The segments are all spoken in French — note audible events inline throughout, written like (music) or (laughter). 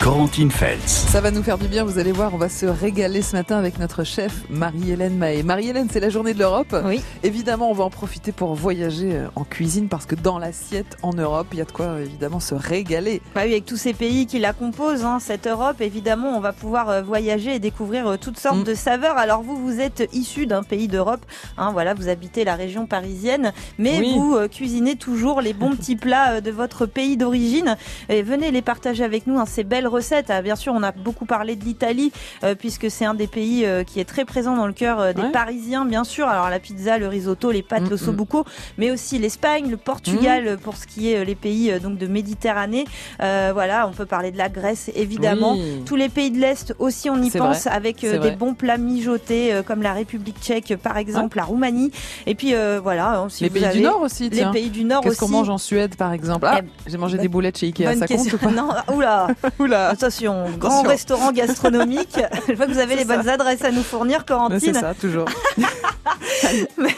Corentine Feltz. Ça va nous faire du bien, vous allez voir, on va se régaler ce matin avec notre chef Marie-Hélène Mahé. Marie-Hélène, c'est la journée de l'Europe. Oui. Évidemment, on va en profiter pour voyager euh, en cuisine parce que dans l'assiette en Europe, il y a de quoi évidemment se régaler. Bah oui, avec tous ces pays qui la composent, hein, cette Europe, évidemment, on va pouvoir euh, voyager et découvrir euh, toutes sortes Mm. de saveurs. Alors vous, vous êtes issu d'un pays d'Europe, hein, voilà, vous habitez la région parisienne, mais Oui. vous euh, cuisinez toujours les bons petits plats euh, de votre pays d'origine. Et venez les partager avec nous, hein, ces belles recettes. Ah, bien sûr, on a beaucoup parlé de l'Italie, euh, puisque c'est un des pays euh, qui est très présent dans le cœur euh, des Ouais. Parisiens, bien sûr. Alors la pizza, le risotto, les pâtes, Mm, le sobuco, mais aussi l'Espagne, le Portugal, euh, pour ce qui est les pays donc de Méditerranée. Voilà, on peut parler de la Grèce, évidemment. Oui. Tous les pays de l'Est aussi, on y pense, vrai, avec des vrai. bons plats mijotés, comme la République tchèque, par exemple, la Roumanie. Et puis, voilà, hein, si les vous pays avez du Nord aussi, les tiens. pays du Nord Qu'est-ce qu'on mange en Suède par exemple? Ah, Eh, j'ai mangé bah, des boulettes chez Ikea, ça compte question. ou pas? Non, oula, (laughs) Oula attention, grand restaurant gastronomique. (laughs) Je vois que vous avez les bonnes adresses à nous fournir, Mais C'est Corentine. ça, toujours. (laughs) (laughs) Mais-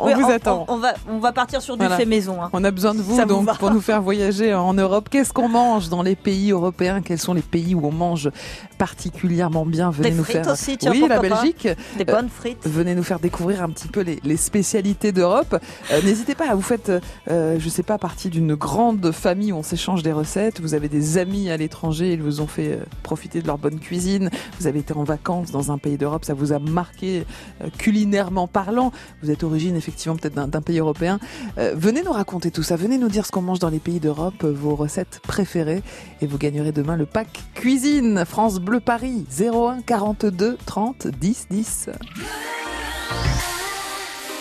on Oui, vous attend. On, va, on va partir sur du Voilà. fait maison. hein. On a besoin de vous donc pour nous faire voyager en Europe. Qu'est-ce qu'on mange dans les pays européens? Quels sont les pays où on mange particulièrement bien? Venez Des nous frites faire aussi, tiens, Oui, la pas. Belgique. Des bonnes frites. Venez nous faire découvrir un petit peu les, les spécialités d'Europe. Euh, N'hésitez pas, vous faites, euh, je sais pas, partie d'une grande famille où on s'échange des recettes. Vous avez des amis à l'étranger, ils vous ont fait euh, profiter de leur bonne cuisine. Vous avez été en vacances dans un pays d'Europe, ça vous a marqué euh, culinairement parlant. Vous êtes effectivement peut-être d'un pays européen. Euh, venez nous raconter tout ça. Venez nous dire ce qu'on mange dans les pays d'Europe, euh, vos recettes préférées, et vous gagnerez demain le pack cuisine France Bleu Paris 01 42 30 10 10.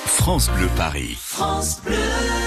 France Bleu Paris. Funny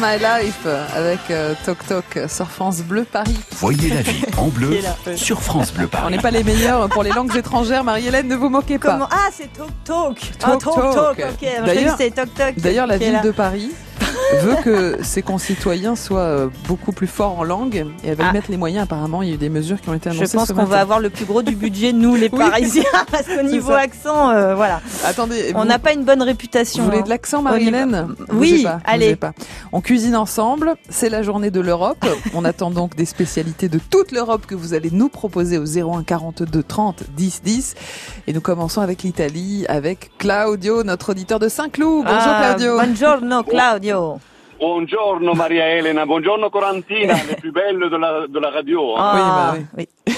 My Life avec euh, Toc Toc sur France Bleu Paris. Voyez la vie en (laughs) bleu sur France Bleu On Paris. n'est pas les meilleurs pour les langues étrangères, Marie-Hélène, ne vous moquez pas. Comment? Ah, c'est ah. Talk. Ok, je croyais D'ailleurs- c'était Talk Talk. D'ailleurs, la ville là. de Paris veut que ses concitoyens soient euh, beaucoup plus forts en langue et elle va y Ah. mettre les moyens. Apparemment, il y a eu des mesures qui ont été annoncées. Je pense qu'on va avoir le plus gros du budget, nous les (laughs) Oui. Parisiens, (laughs) parce qu'au niveau ça. accent, euh, voilà. Attendez, On vous- n'a pas une bonne Vous réputation. voulez hein. de l'accent, Marie-Hélène Oui, pas, allez. pas. On cuisine ensemble. C'est la journée de l'Europe. (laughs) On attend donc des spécialités de toute l'Europe que vous allez nous proposer au 01 42 30 10 10. Et nous commençons avec l'Italie, avec Claudio, notre auditeur de Saint-Cloud. Bonjour Ah, Claudio. Buongiorno Claudio. Buongiorno Maria Elena, buongiorno Corantina, les plus belles de la, de la radio. hein. Ah, bah oui. (laughs)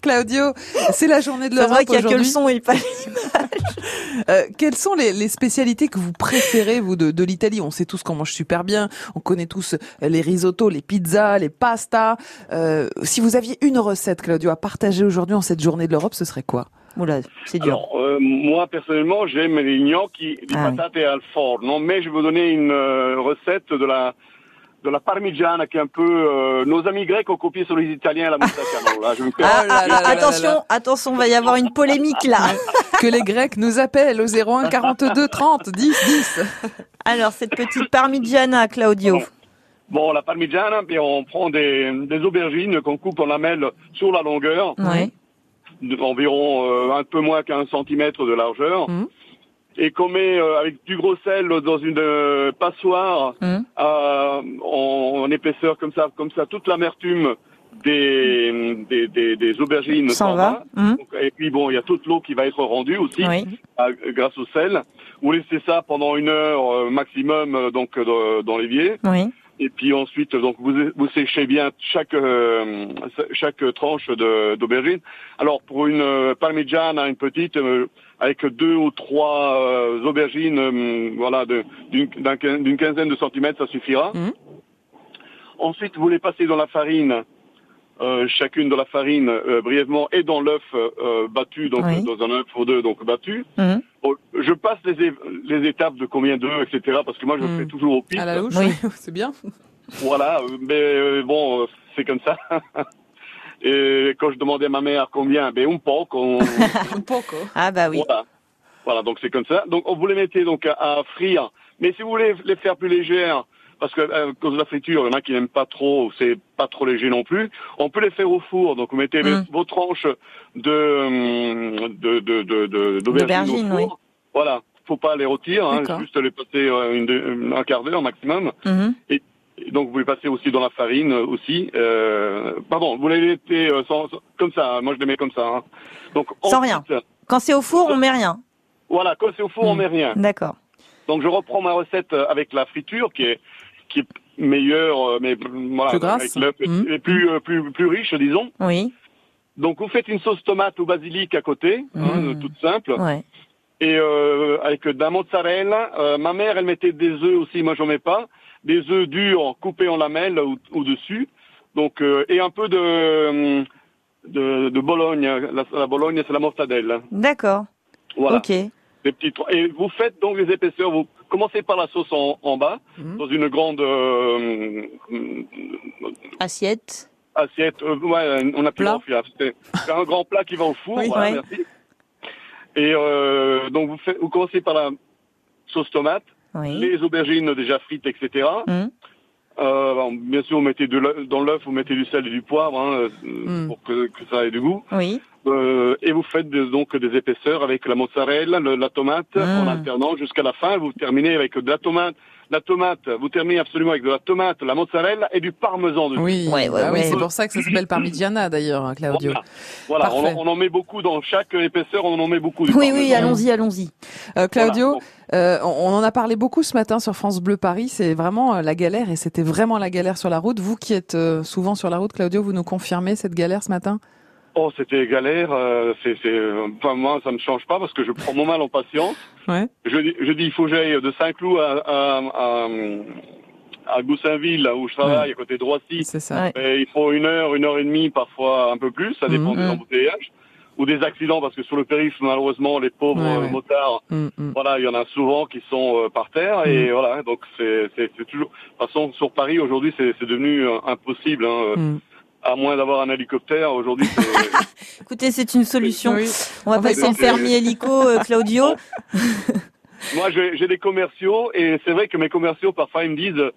Claudio, c'est la journée de C'est vrai l'Europe qu'il y a que le aujourd'hui. son et pas (laughs) Euh, quelles sont les, les spécialités que vous préférez, vous, de, de l'Italie? On sait tous qu'on mange super bien. On connaît tous les risottos, les pizzas, les pastas. Euh, si vous aviez une recette, Claudio, à partager aujourd'hui en cette journée de l'Europe, ce serait quoi? Oula, c'est dur. Alors, euh, moi personnellement, j'aime les gnocchi di Ah oui. patate al forno, mais je vais vous donner une euh, recette de la de la parmigiana qui est un peu euh, nos amis grecs ont copié sur les Italiens la moustache. là, je me fais- Ah, là ah, là attention, attention, va y avoir une polémique là. (laughs) Que les Grecs nous appellent au 01 42 30 10 10. Alors, cette petite parmigiana, Claudio. Bon, la parmigiana, puis on prend des, des aubergines qu'on coupe en lamelles sur la longueur, Ouais. D'environ euh, un peu moins qu'un centimètre de largeur, Mhm. et qu'on met euh, avec du gros sel dans une euh, passoire euh, en, en épaisseur comme ça, comme ça, toute l'amertume des, des, des, des aubergines S'en va. va. Donc, Et puis bon, il y a toute l'eau qui va être rendue aussi Oui. à- grâce au sel. Vous laissez ça pendant une heure euh, maximum euh, donc dans, dans l'évier. Oui. Et puis ensuite, donc vous, vous séchez bien chaque euh, chaque tranche d'aubergine. Alors pour une euh, parmigiana, une petite, euh, avec deux ou trois euh, aubergines, euh, voilà, d'une d'un quin- d'une quinzaine de centimètres, ça suffira. Mhm. Ensuite, vous les passez dans la farine. euh, chacune de la farine euh, brièvement et dans l'œuf euh, battu donc Oui. dans un œuf ou deux donc battu Mhm. Je passe les, les étapes de combien d'œufs etc parce que moi je Mhm. fais toujours au pif À la louche, Oui. (laughs) c'est bien. voilà, euh, mais euh, bon, euh, c'est comme ça. (laughs) Et quand je demandais à ma mère combien, ben un peu, qu'on- (laughs) Un poco. Ah bah oui. voilà. Voilà, donc c'est comme ça. Donc vous les mettez donc à, à frire. Mais si vous voulez les faire plus légères, parce que à cause de la friture, il y en a qui n'aiment pas trop, c'est pas trop léger non plus. On peut les faire au four. Donc vous mettez les- Mm. vos tranches de hum, de de de de- d'aubergines D'aubergines, au four. oui. Voilà, faut pas les rôtir, hein, juste les passer euh, une, un quart d'heure maximum. Mhm. Et donc vous les passez aussi dans la farine euh, aussi. Euh, pardon, vous les mettez euh, sans, sans- comme ça. hein. Moi je les mets comme ça. hein. Donc Sans ensuite, Quand c'est au four, on met rien. Voilà, quand c'est au four, on Mm. met rien. D'accord. Donc je reprends ma recette avec la friture qui est qui est meilleure, mais voilà, Plus grasse. avec l'œuf et- et plus plus plus riche, disons. Oui. Donc vous faites une sauce tomate ou basilic à côté, hein, toute simple, Ouais. Et euh, avec de la mozzarella. Euh, ma mère, elle mettait des œufs aussi, moi j'en mets pas, des œufs durs coupés en lamelles au, au dessus. Donc euh, et un peu de euh, de, de Bologne. La, la Bologne, c'est la mortadelle. D'accord. Voilà. Ok. Des petits et vous faites donc les épaisseurs. Vous commencez par la sauce en, en bas, Mhm. dans une grande euh, Assiette. assiette. euh, ouais, on a plus grand. C'est c'est un grand plat qui va au four. Oui. voilà, Ouais. merci. Et euh, donc vous, faites, vous commencez par la sauce tomate, Oui. les aubergines déjà frites, etc. Mhm. Euh, bon, bien sûr, vous mettez de dans l'œuf, vous mettez du sel et du poivre hein, euh, Mm. pour que, que ça ait du goût. Oui. Euh, et vous faites des- donc des épaisseurs avec la mozzarella, le- la tomate, Mm. en alternant jusqu'à la fin. Vous terminez avec de la tomate. La tomate, vous terminez absolument avec de la tomate, la mozzarella et du parmesan dessus. Oui, Ouais, ouais, Ah oui c'est pour ça que ça s'appelle Parmigiana d'ailleurs, hein, Claudio. Voilà, Voilà, on, en- on en met beaucoup dans chaque épaisseur, on en met beaucoup. Du Oui, parmesan. oui, allons-y, allons-y. Euh, Claudio, Voilà. euh, on en a parlé beaucoup ce matin sur France Bleu Paris. C'est vraiment euh, la galère et c'était vraiment la galère sur la route. Vous qui êtes euh, souvent sur la route, Claudio, vous nous confirmez cette galère ce matin? Oh, c'était galère. euh, c'est, c'est, enfin, moi, ça me change pas parce que je prends mon mal en patience. Ouais. Je, dis- je dis, il faut que j'aille de Saint-Cloud à, à, à, à Goussainville, là où je travaille, à côté de Roissy. C'est ça. Ouais. Et il faut une heure, une heure et demie, parfois un peu plus, ça dépend Mhm. des embouteillages. ou des accidents parce que sur le périph malheureusement les pauvres Ouais, ouais. motards Mm, mm. voilà il y en a souvent qui sont euh, par terre et voilà donc c'est c'est c'est toujours de toute façon sur Paris aujourd'hui c'est c'est devenu euh, impossible hein, euh, Mm. À moins d'avoir un hélicoptère aujourd'hui (laughs) Écoutez, c'est une solution. Oui. On va va passer au permis hélico, euh, Claudio. (laughs) Moi, j'ai j'ai des commerciaux et c'est vrai que mes commerciaux, parfois, ils me disent, euh,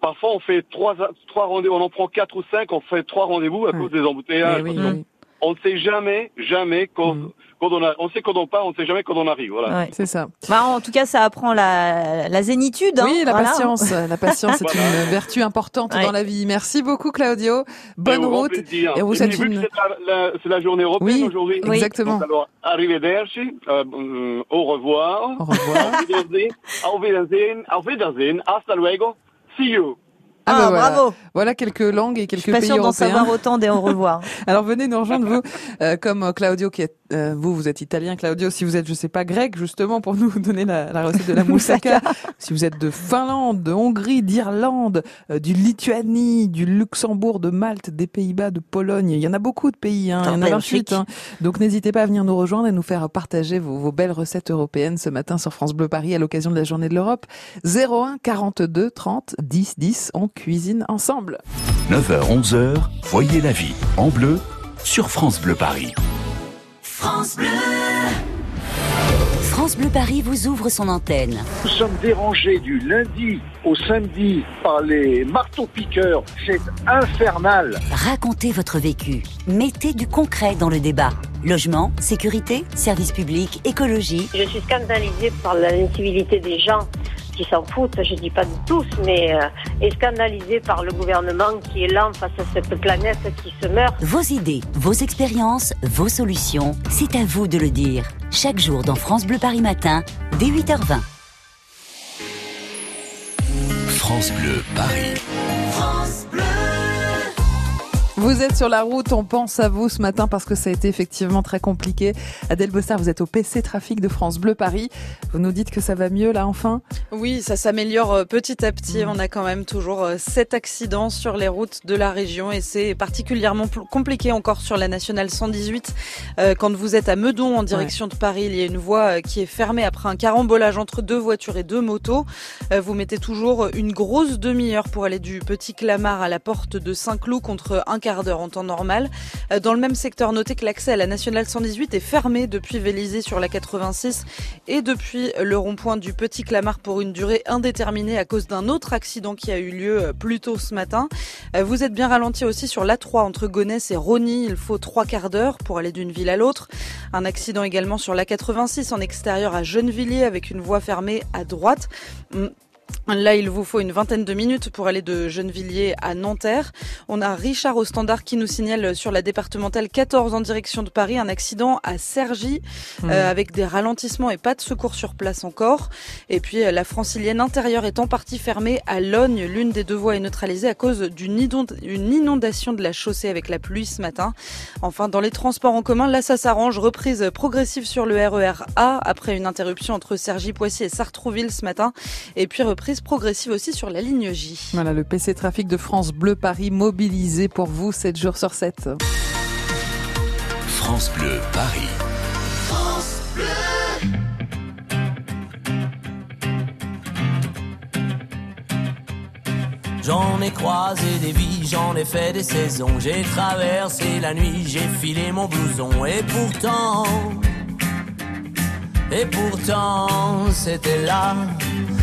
parfois, on fait trois, trois rendez-vous, on en prend quatre ou cinq, on fait trois rendez-vous à Ouais. cause des embouteillages. Eh oui, oui. On ne sait jamais, jamais quand, Mm. quand on a, on sait quand on part, on ne sait jamais quand on arrive. Voilà. Ouais. C'est ça. Bah, en tout cas, ça apprend la, la zénitude. hein, Oui, la voilà. patience. La patience est (laughs) Voilà. une vertu importante Ouais. dans la vie. Merci beaucoup, Claudio. Et Bonne au grand route. plaisir. Et vous que une- c'est la, la- c'est la journée européenne Oui, aujourd'hui. Oui. Exactement. Donc, alors, arrivederci, euh, au revoir. Au revoir. (laughs) Auf Wiedersehen, auf Wiedersehen, hasta luego, see you. Ah, Ah, bah voilà. bravo. Voilà quelques langues et Je quelques suis pas pays d'en savoir autant des au revoir. (laughs) Alors venez nous rejoindre vous, euh, comme euh, Claudio qui est euh, vous vous êtes italien Claudio si vous êtes je sais pas grec justement pour nous (laughs) donner la, la recette de la moussaka. si vous êtes de Finlande, de Hongrie, d'Irlande, euh, du Lituanie, du Luxembourg, de Malte, des Pays-Bas, de Pologne, il y en a beaucoup de pays hein, il y en a Ah, 28 Belgique. hein. Donc n'hésitez pas à venir nous rejoindre et nous faire partager vos, vos belles recettes européennes ce matin sur France Bleu Paris à l'occasion de la journée de l'Europe 01 42 30 10 10 on cuisine ensemble. 9h, 11h, voyez la vie en bleu sur France Bleu Paris. France Bleu. France Bleu Paris vous ouvre son antenne. Nous sommes dérangés du lundi au samedi par les marteaux-piqueurs. C'est infernal. Racontez votre vécu. Mettez du concret dans le débat. Logement, sécurité, services publics, écologie. Je suis scandalisée par l'incivilité des gens qui s'en foutent, je dis pas de tous, mais euh, et scandalisée par le gouvernement qui est lent face à cette planète qui se meurt. Vos idées, vos expériences, vos solutions, c'est à vous de le dire. Chaque jour dans France Bleu Paris Matin, dès 8h20. France Bleu Paris. Vous êtes sur la route, on pense à vous ce matin parce que ça a été effectivement très compliqué. Adèle Bossard, vous êtes au PC Trafic de France Bleu Paris. Vous nous dites que ça va mieux là enfin? Oui, ça s'améliore euh, petit à petit. On a quand même toujours euh, sept accidents sur les routes de la région et c'est particulièrement pl- compliqué encore sur la nationale 118. Euh, Quand vous êtes à Meudon en direction de Paris, il y a une voie euh, qui est fermée après un carambolage entre deux voitures et deux motos. Euh, Vous mettez toujours une grosse demi-heure pour aller du Petit Clamart à la porte de Saint-Cloud contre un quart d'heure en temps normal. Euh, Dans le même secteur, notez que l'accès à la nationale 118 est fermé depuis Vélizy sur la 86 et depuis le rond-point du Petit Clamart pour une durée indéterminée à cause d'un autre accident qui a eu lieu euh, plus tôt ce matin. Euh, Vous êtes bien ralenti aussi sur l'A3 entre Gonesse et Rony. Il faut trois quarts d'heure pour aller d'une ville à l'autre. Un accident également sur la 86 en extérieur à Gennevilliers avec une voie fermée à droite. Là, il vous faut une vingtaine de minutes pour aller de Gennevilliers à Nanterre. On a Richard au standard qui nous signale sur la départementale 14 en direction de Paris un accident à Cergy euh, avec des ralentissements et pas de secours sur place encore. Et puis euh, la francilienne intérieure est en partie fermée à Logne. L'une des deux voies est neutralisée à cause d'une inond- une inondation de la chaussée avec la pluie ce matin. Enfin, dans les transports en commun, là ça s'arrange. Reprise progressive sur le RER A après une interruption entre Cergy-Poissy et Sartrouville ce matin. Et puis reprise progressive aussi sur la ligne J. Voilà le PC Trafic de France Bleu Paris mobilisé pour vous 7 jours sur 7. France Bleu Paris. J'en ai croisé des vies, j'en ai fait des saisons. J'ai traversé la nuit, j'ai filé mon blouson. Et pourtant, et pourtant, c'était là.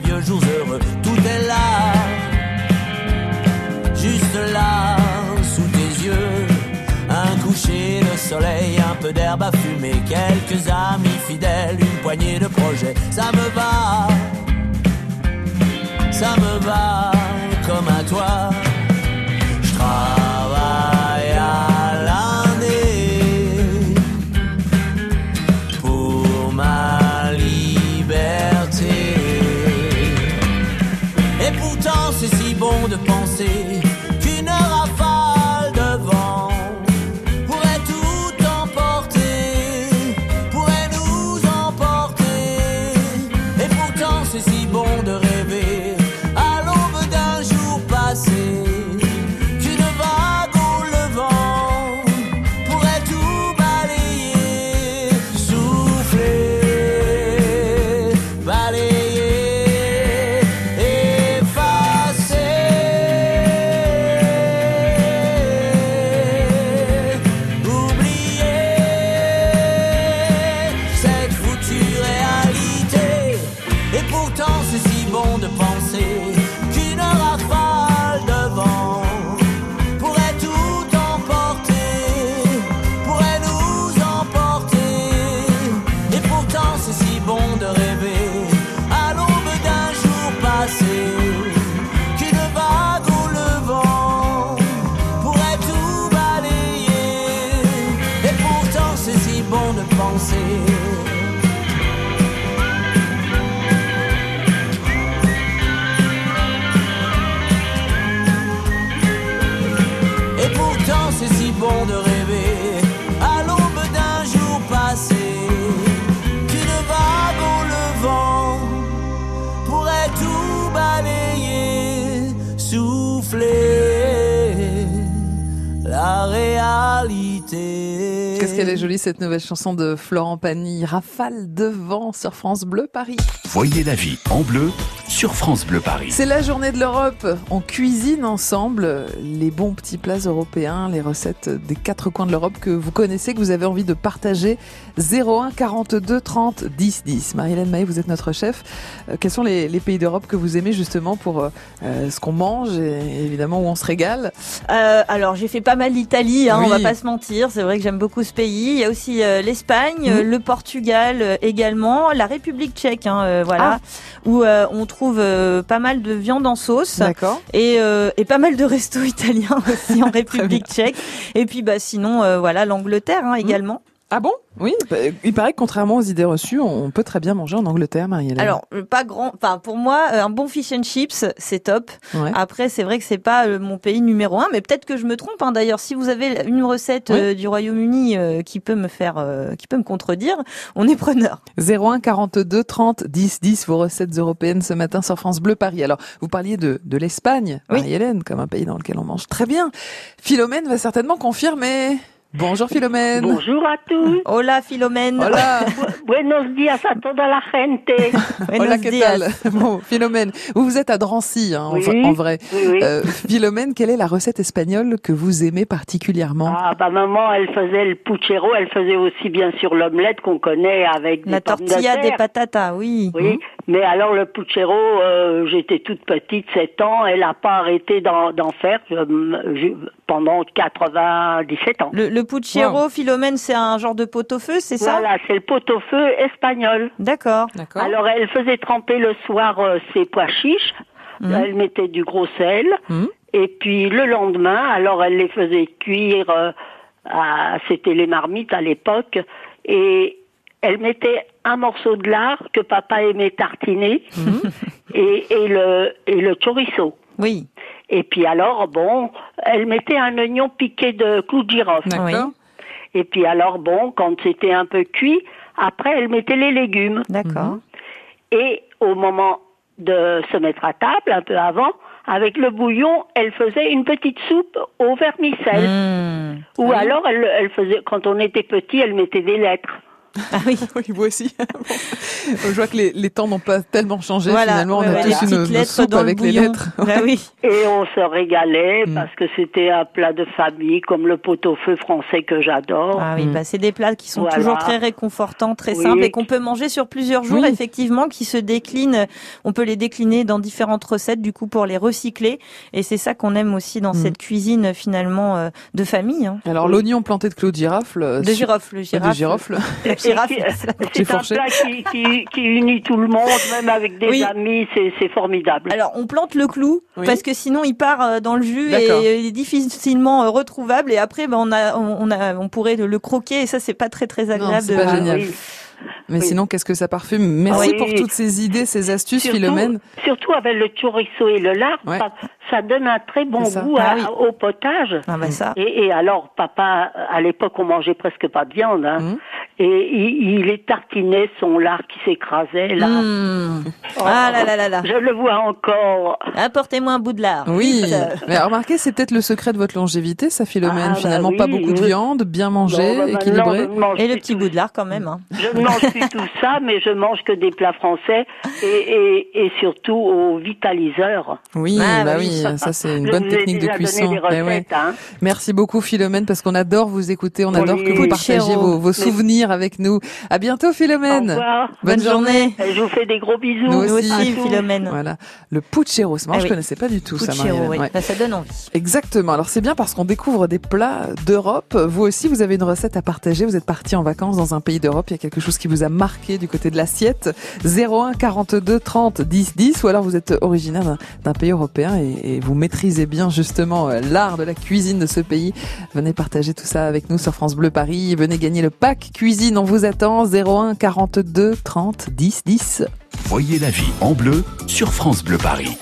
vieux jours heureux. Tout est là, juste là, sous tes yeux. Un coucher de soleil, un peu d'herbe à fumer, quelques amis fidèles, une poignée de projets. Ça me va, ça me va comme à toi. tempted Qu'est-ce qu'elle est jolie cette nouvelle chanson de Florent Pagny, Rafale de vent sur France Bleu Paris. Voyez la vie en bleu sur France Bleu Paris. C'est la journée de l'Europe. On cuisine ensemble les bons petits plats européens, les recettes des quatre coins de l'Europe que vous connaissez, que vous avez envie de partager. 01 42 30 10 10. Marie-Hélène Maé, vous êtes notre chef. Euh, quels sont les, les pays d'Europe que vous aimez justement pour euh, euh, ce qu'on mange et évidemment où on se régale? Euh, alors j'ai fait pas mal l'Italie, hein, Oui. on va pas se mentir. C'est vrai que j'aime beaucoup ce pays. Il y a aussi euh, l'Espagne, euh, le Portugal euh, également, la République tchèque, hein, voilà, où euh, on trouve pas mal de viande en sauce D'accord. et, et pas mal de restos (laughs) italiens aussi en (laughs) République tchèque. Et puis bah sinon voilà l'Angleterre hein, également. Ah bon? Oui, bah, il paraît que contrairement aux idées reçues, on peut très bien manger en Angleterre, Marie-Hélène. Alors euh, pas grand, enfin pour moi euh, un bon fish and chips c'est top. Ouais. Après c'est vrai que c'est pas euh, mon pays numéro un, mais peut-être que je me trompe. hein. D'ailleurs si vous avez une recette Oui. euh, du Royaume-Uni euh, qui peut me faire, euh, qui peut me contredire, on est preneur. 01 42 30 10 10 vos recettes européennes ce matin sur France Bleu Paris. Alors, vous parliez de, de l'Espagne, Oui. Marie-Hélène, comme un pays dans lequel on mange très bien. Philomène va certainement confirmer. Bonjour Philomène. Bonjour a tous. Hola Philomène. Hola. Buenos días a toda la gente. (laughs) Hola, que tal? (laughs) Bon, Philomène, vous vous êtes à Drancy, hein, en, Oui. v- en vrai. Oui, oui. Euh, Philomène, quelle est la recette espagnole que vous aimez particulièrement? Ah bah maman, elle faisait le puchero, elle faisait aussi bien sûr l'omelette qu'on connaît avec La des pommes de tortilla des patatas, oui. Oui, mais alors le puchero, euh, j'étais toute petite, 7 ans, elle n'a pas arrêté d'en d'en faire euh, je- pendant 97 ans. Le, le puchero, Philomène, c'est un genre de pot-au-feu, c'est ça? Voilà, c'est le pot-au-feu espagnol. D'accord. D'accord. Alors elle faisait tremper le soir euh, ses pois chiches, Mhm. elle mettait du gros sel, Mhm. et puis le lendemain, alors elle les faisait cuire, euh, à- c'était les marmites à l'époque, et elle mettait un morceau de lard que papa aimait tartiner, et, et le et le chorizo. Oui. Et puis alors, bon, elle mettait un oignon piqué de clous de girofle. D'accord. Et puis alors, bon, quand c'était un peu cuit, après, elle mettait les légumes. D'accord. Et au moment de se mettre à table, un peu avant, avec le bouillon, elle faisait une petite soupe au vermicelle. Mmh. Ou alors, elle, elle faisait, quand on était petit, elle mettait des lettres. (laughs) Ah oui. (laughs) oui, vous aussi. (laughs) Bon. Je vois que les, les temps n'ont pas tellement changé. Voilà, Finalement, on ouais, a ouais, tous une, petites une lettres soupe dans le avec les lettres. Bah oui. Et on se régalait Mm. parce que c'était un plat de famille comme le pot-au-feu français que j'adore. Ah oui, Mm. bah, c'est des plats qui sont Voilà. toujours très réconfortants, très Oui. simples et qu'on peut manger sur plusieurs jours, Oui. effectivement, qui se déclinent. On peut les décliner dans différentes recettes, du coup, pour les recycler. Et c'est ça qu'on aime aussi dans Mm. cette cuisine, finalement, euh, de famille. hein. Alors, l'oignon planté de clou de girofle. euh, De girofle, le de girafle. girofle. C'est (laughs) un plat qui, qui, qui unit tout le monde, même avec des Oui. amis, c'est formidable. Alors, on plante le clou Oui. parce que sinon il part euh, dans le jus et il est difficilement euh, retrouvable. Et après, ben, on a, on on a, on pourrait le, croquer et ça, c'est pas très très agréable. c'est de- pas génial. oui. Mais Oui. sinon, qu'est-ce que ça parfume? Merci Oui. pour toutes ces idées, ces astuces, Surtout, Philomène. surtout avec le chorizo et le lard, Ouais. Ça, donne un très bon goût Ah à- oui. au potage. Ah bah ça. Et, et alors, papa, à l'époque, on mangeait presque pas de viande, hein. Mhm. Et il, il tartinait son lard qui s'écrasait, là. Mmh. Ah là là là là. Je le vois encore. Apportez-moi un bout de lard. Oui, Vite. (laughs) mais remarquez, c'est peut-être le secret de votre longévité, ça, Philomène. Ah, bah Finalement, oui, pas beaucoup de viande, bien mangé, bah, maintenant, équilibré. Et le petit tout- bout de lard quand même. hein. Je ne mange plus tout ça, mais je mange que des plats français et, et, et surtout au vitaliseur. Oui, Ah, bah oui. oui, ça c'est une bonne technique de cuisson. Eh ouais. hein. Merci beaucoup Philomène parce qu'on adore vous écouter, on Oui. adore que vous partagiez vos, vos souvenirs avec nous. À bientôt Au Philomène. revoir. Bonne journée. Et Je vous fais des gros bisous. Nous Nous aussi. Philomène. Voilà, le puchero, c'est marrant, Ah je oui. connaissais pas du tout ça. Puchero, oui. Ouais. Bah, ça donne envie. Exactement. Alors c'est bien parce qu'on découvre des plats d'Europe. Vous aussi, vous avez une recette à partager. Vous êtes parti en vacances dans un pays d'Europe. Il y a quelque chose qui vous a marqué du côté de l'assiette. 01 42 30 10 10. Ou alors vous êtes originaire d'un- d'un pays européen et, et vous maîtrisez bien justement euh, l'art de la cuisine de ce pays. Venez partager tout ça avec nous sur France Bleu Paris. Venez gagner le pack cuisine. On vous attend. 01 42 30 10 10. Voyez la vie en bleu sur France Bleu Paris.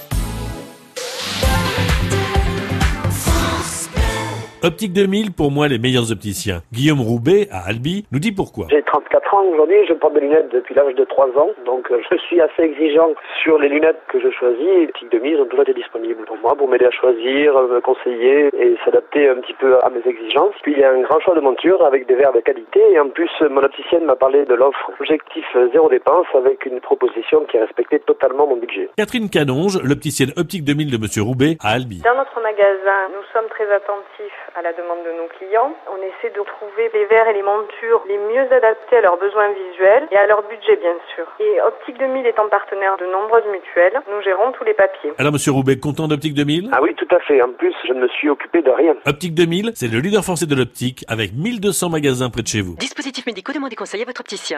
Optique 2000, pour moi, les meilleurs opticiens. Guillaume Roubaix, à Albi, nous dit pourquoi. J'ai 34 ans aujourd'hui, je porte des lunettes depuis l'âge de 3 ans, donc euh, je suis assez exigeant sur les lunettes que je choisis. Optique 2000 ont toujours été disponibles pour moi, pour m'aider à choisir, euh, me conseiller et s'adapter un petit peu à mes exigences. Puis il y a un grand choix de montures avec des verres de qualité et en plus mon opticienne m'a parlé de l'offre objectif zéro dépense avec une proposition qui respectait totalement mon budget. Catherine Canonge, l'opticienne Optique 2000 de Monsieur Roubaix, à Albi. Dans notre magasin, nous sommes très attentifs à la demande de nos clients. On essaie de trouver les verres et les montures les mieux adaptés à leurs besoins visuels et à leur budget, bien sûr. Et Optique 2000 étant partenaire de nombreuses mutuelles, nous gérons tous les papiers. Alors Monsieur Roubaix, content d'Optique 2000 Ah oui, tout à fait. En plus, je ne me suis occupé de rien. Optique 2000, c'est le leader français de l'optique avec 1200 magasins près de chez vous. Dispositifs médicaux, demandez conseil à votre opticien.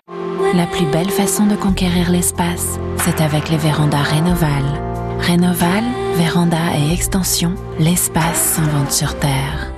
La plus belle façon de conquérir l'espace, c'est avec les vérandas Rénoval. Rénoval, véranda et extension, l'espace s'invente sur Terre.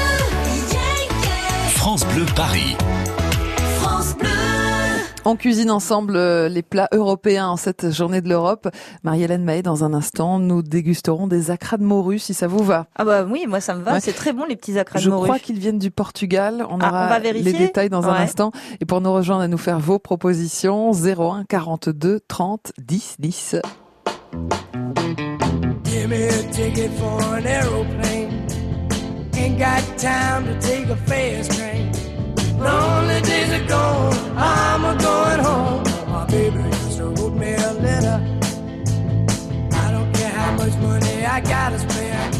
France Bleu Paris. On cuisine ensemble euh, les plats européens en cette journée de l'Europe. Marie-Hélène Mahé, dans un instant, nous dégusterons des acras de morue, si ça vous va. Ah bah oui, moi ça me va. Ouais. C'est très bon les petits acras de Je morue. crois qu'ils viennent du Portugal. On Ah, aura on va vérifier les détails dans un instant. Et pour nous rejoindre et nous faire vos propositions, 01 42 30 10 10. Give me a ticket for an aeroplane. Ain't got time to take a fast train. Lonely days are gone, I'm a going home. My baby just wrote me a letter. I don't care how much money I gotta spend.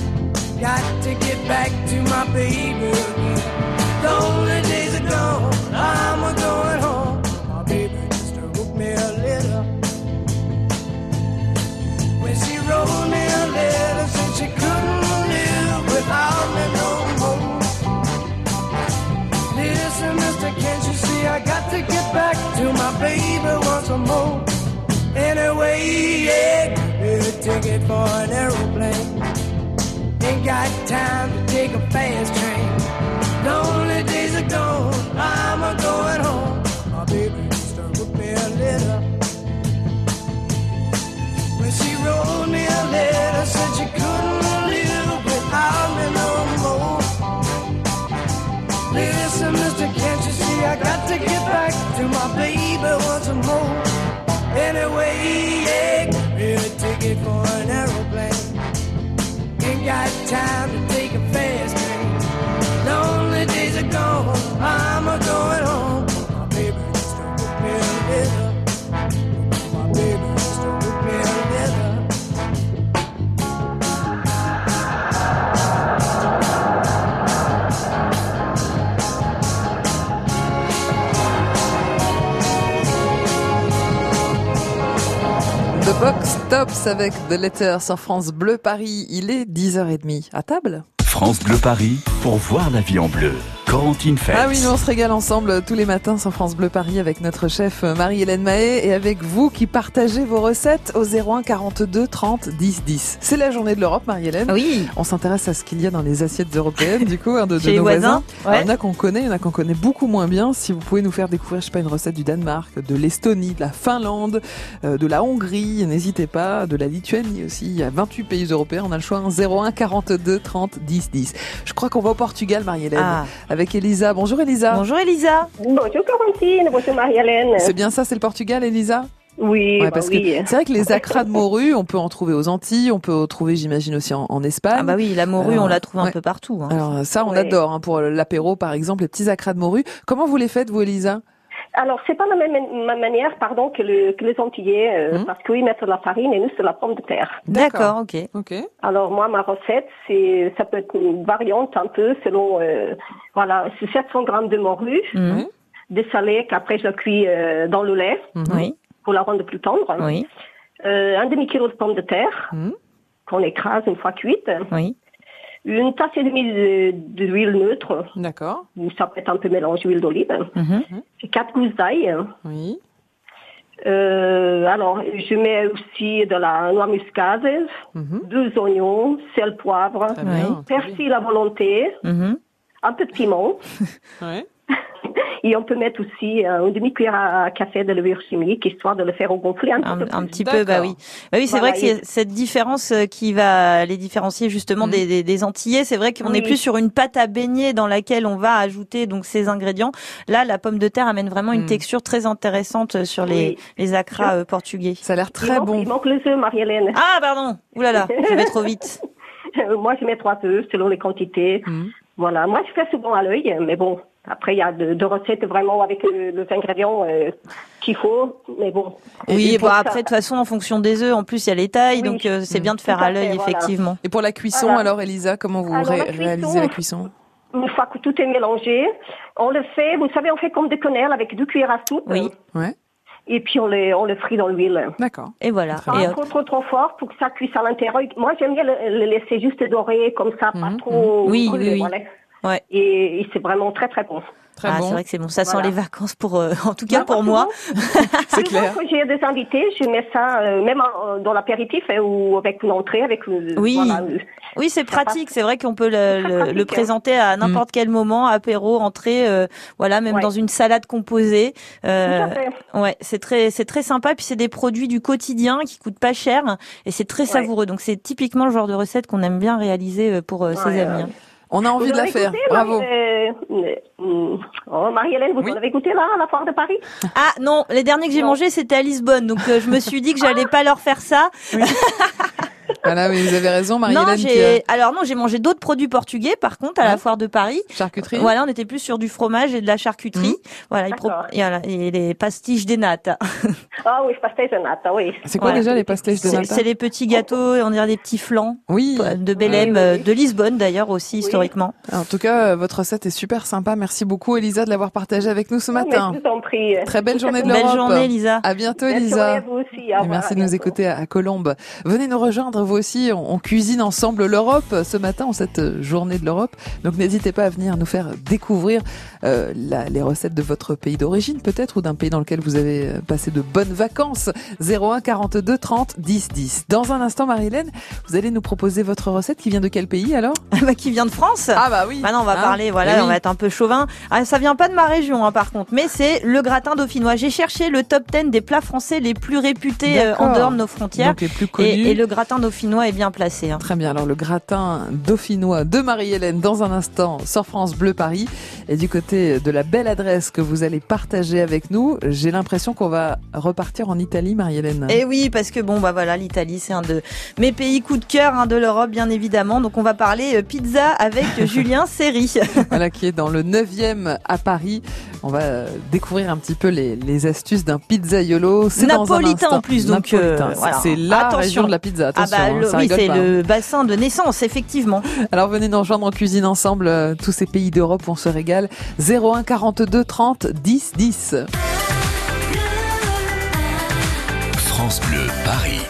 Got to get back to my baby again. Lonely days are gone, I'm a going home. My baby just wrote me a letter. When she wrote me a letter, said she couldn't baby once more? Anyway, yeah, me a ticket for an aeroplane. Ain't got time to take a fast train. Lonely got time Avec The Letter sur France Bleu Paris. Il est 10h30. À table France Bleu Paris pour voir la vie en bleu. Ah oui, nous on se régale ensemble tous les matins sur France Bleu Paris avec notre chef euh, Marie-Hélène Mahé et avec vous qui partagez vos recettes au 01 42 30 10 10. C'est la journée de l'Europe, Marie-Hélène. Oui. On s'intéresse à ce qu'il y a dans les assiettes européennes, du coup, hein, de, nos voisins, ouais. Il y en a qu'on connaît, il y en a qu'on connaît beaucoup moins bien. Si vous pouvez nous faire découvrir, je sais pas, une recette du Danemark, de l'Estonie, de la Finlande, euh, de la Hongrie, n'hésitez pas, de la Lituanie aussi. Il y a 28 pays européens. On a le choix, hein, 01 42 30 10 10. Je crois qu'on va au Portugal, Marie-Hélène, Ah. Avec Elisa. Bonjour Elisa. Bonjour Elisa. Bonjour Corentine, bonjour Marie-Hélène. C'est bien ça, c'est le Portugal, Elisa? Oui, Ouais, bah parce oui. que c'est vrai que les acras de morue, on peut en trouver aux Antilles, on peut en trouver, j'imagine, aussi en, en Espagne. Ah bah oui, la morue, Alors, on la trouve un peu partout. hein. Alors ça, on Ouais. adore hein, pour l'apéro, par exemple, les petits acras de morue. Comment vous les faites, vous, Elisa? Alors, c'est pas la même ma- manière, pardon, que, le, que les Antillais, euh, Mhm. parce qu'ils mettent de la farine et nous, c'est de la pomme de terre. D'accord, ok. Ok. Alors, moi, ma recette, c'est, ça peut être une variante un peu selon, euh, voilà, c'est 700 grammes de morue, Mhm. dessalée, qu'après je cuis euh, dans le lait Oui, pour la rendre plus tendre. oui, Euh, un demi-kilo de pommes de terre Mhm. qu'on écrase une fois cuite. oui. Une tasse et demie de- d'huile neutre, D'accord. ou ça peut être un peu mélange huile d'olive. Mhm. Quatre gousses d'ail. Oui. Euh, alors, je mets aussi de la noix muscade, Mhm. deux oignons, sel, poivre, persil à volonté, Mhm. un peu de piment. (laughs) Ouais. (laughs) Et on peut mettre aussi euh, une demi-cuillère à café de levure chimique, histoire de le faire gonfler un, Un, petit peu. un petit peu, bah oui. Bah oui, c'est Voilà, vrai que c'est cette différence euh, qui va les différencier justement Mhm. des, des, des Antillais. C'est vrai qu'on Oui. est plus sur une pâte à beignet dans laquelle on va ajouter donc ces ingrédients. Là, la pomme de terre amène vraiment une Mhm. texture très intéressante sur les, Oui. les acras euh, portugais. Ça a l'air Il très manque, bon. il manque les œufs, Marie-Hélène. Ah, pardon. Ouh là là, (laughs) je vais trop vite. Euh, Moi, je mets trois œufs selon les quantités. Mhm. Voilà. Moi, je fais souvent à l'œil, mais bon. Après, il y a de, de recettes vraiment avec les ingrédients euh, qu'il faut. Mais bon. Oui, et bon pour après, de toute façon, en fonction des œufs, en plus, il y a les tailles, Oui. donc euh, c'est Mhm. bien de faire Tout à à l'œil, voilà. effectivement. Et pour la cuisson, Voilà. alors, Elisa, comment vous Alors, la cuisson- réalisez la cuisson Une fois que tout est mélangé, on le fait, vous savez, on fait comme des quenelles avec deux cuillères à soupe. Oui. Ouais. Et puis, on le, on le frit dans l'huile. D'accord. Et voilà. Pas Et, trop, trop, trop fort pour que ça cuise à l'intérieur. Moi, j'aime bien le, le laisser juste dorer comme ça, pas Mhm, trop mhm. Oui, brûlé, oui, oui. voilà. Ouais. Et, et c'est vraiment très, très bon. Très ah, bon. c'est vrai que c'est bon. Ça sent les vacances pour, euh, (laughs) en tout cas Bah, pour moi. (laughs) C'est clair. Quand j'ai des invités, je mets ça euh, même en- dans l'apéritif hein, ou avec une entrée, avec une, Oui. voilà, euh, Oui, c'est pratique. C'est vrai qu'on peut le, le- pratique, le hein. présenter à n'importe quel moment, apéro, entrée, euh, voilà, même Ouais. dans une salade composée. Euh, tout à fait. ouais, c'est très, c'est très sympa. Puis c'est des produits du quotidien qui coûtent pas cher et c'est très Ouais. savoureux. Donc c'est typiquement le genre de recette qu'on aime bien réaliser euh, pour euh, ses amis. ouais. On a envie Vous de la faire. Bravo. Euh, euh, oh, Marie-Hélène, vous Oui. en avez goûté là, à la foire de Paris? Ah non, les derniers que j'ai mangés c'était à Lisbonne. Donc euh, je me suis dit que j'allais pas leur faire ça. (laughs) Voilà, mais vous avez raison, Marie-Hélène. alors non, j'ai mangé d'autres produits portugais. Par contre, à la foire de Paris. Charcuterie. Voilà, on était plus sur du fromage et de la charcuterie. Voilà, ils pro- et, voilà, et les (laughs) pastiches des nattes. Ah oui, pastel de nata, oui. C'est quoi Voilà. déjà les pastéis de C'est nata c'est les petits gâteaux, on dirait des petits flancs Oui. de Belém, Oui, oui, euh, de Lisbonne d'ailleurs aussi historiquement. En tout cas, euh, votre recette est super sympa. Merci beaucoup, Elisa, de l'avoir partagée avec nous ce matin. Je vous en prie. Très belle journée de Belle l'Europe. journée, Lisa. À bientôt, Belle Elisa. journée à vous aussi. Au Et revoir, merci à de nous écouter à à Colombes. Venez nous rejoindre, aussi. On, on cuisine ensemble l'Europe ce matin, en cette euh, journée de l'Europe. Donc n'hésitez pas à venir nous faire découvrir euh, la- les recettes de votre pays d'origine, peut-être, ou d'un pays dans lequel vous avez euh, passé de bonnes vacances. 01 42 30 10 10. Dans un instant, Marie-Hélène, vous allez nous proposer votre recette qui vient de quel pays alors? (laughs) Bah, qui vient de France Ah bah oui. Bah non, on va Hein parler, Eh voilà, oui. on va être un peu chauvin. Ah, ça vient pas de ma région, hein, par contre, mais c'est le gratin dauphinois. J'ai cherché le top 10 des plats français les plus réputés euh, en dehors de nos frontières. Donc les plus connus. Et, et le gratin dauphinois dauphinois est bien placé. hein. Très bien, alors le gratin dauphinois de Marie-Hélène dans un instant sur France Bleu Paris. Et du côté de la belle adresse que vous allez partager avec nous, j'ai l'impression qu'on va repartir en Italie, Marie-Hélène. Et oui, parce que bon, bah voilà, l'Italie, c'est un de mes pays coup de cœur hein, de l'Europe, bien évidemment. Donc on va parler euh, pizza avec (laughs) Julien Serry. voilà, qui est dans le 9e à Paris. On va euh, découvrir un petit peu les, les astuces d'un pizzaiolo. C'est dans un Napolitain instant. en plus, donc euh, voilà. c'est la Attention. région de la pizza. Attention, ah bah, hein, le- ça oui, c'est le bassin de naissance, effectivement. (laughs) Alors venez nous rejoindre en cuisine ensemble, euh, tous ces pays d'Europe, on se régale. 01 42 30 10 10. France Bleu Paris.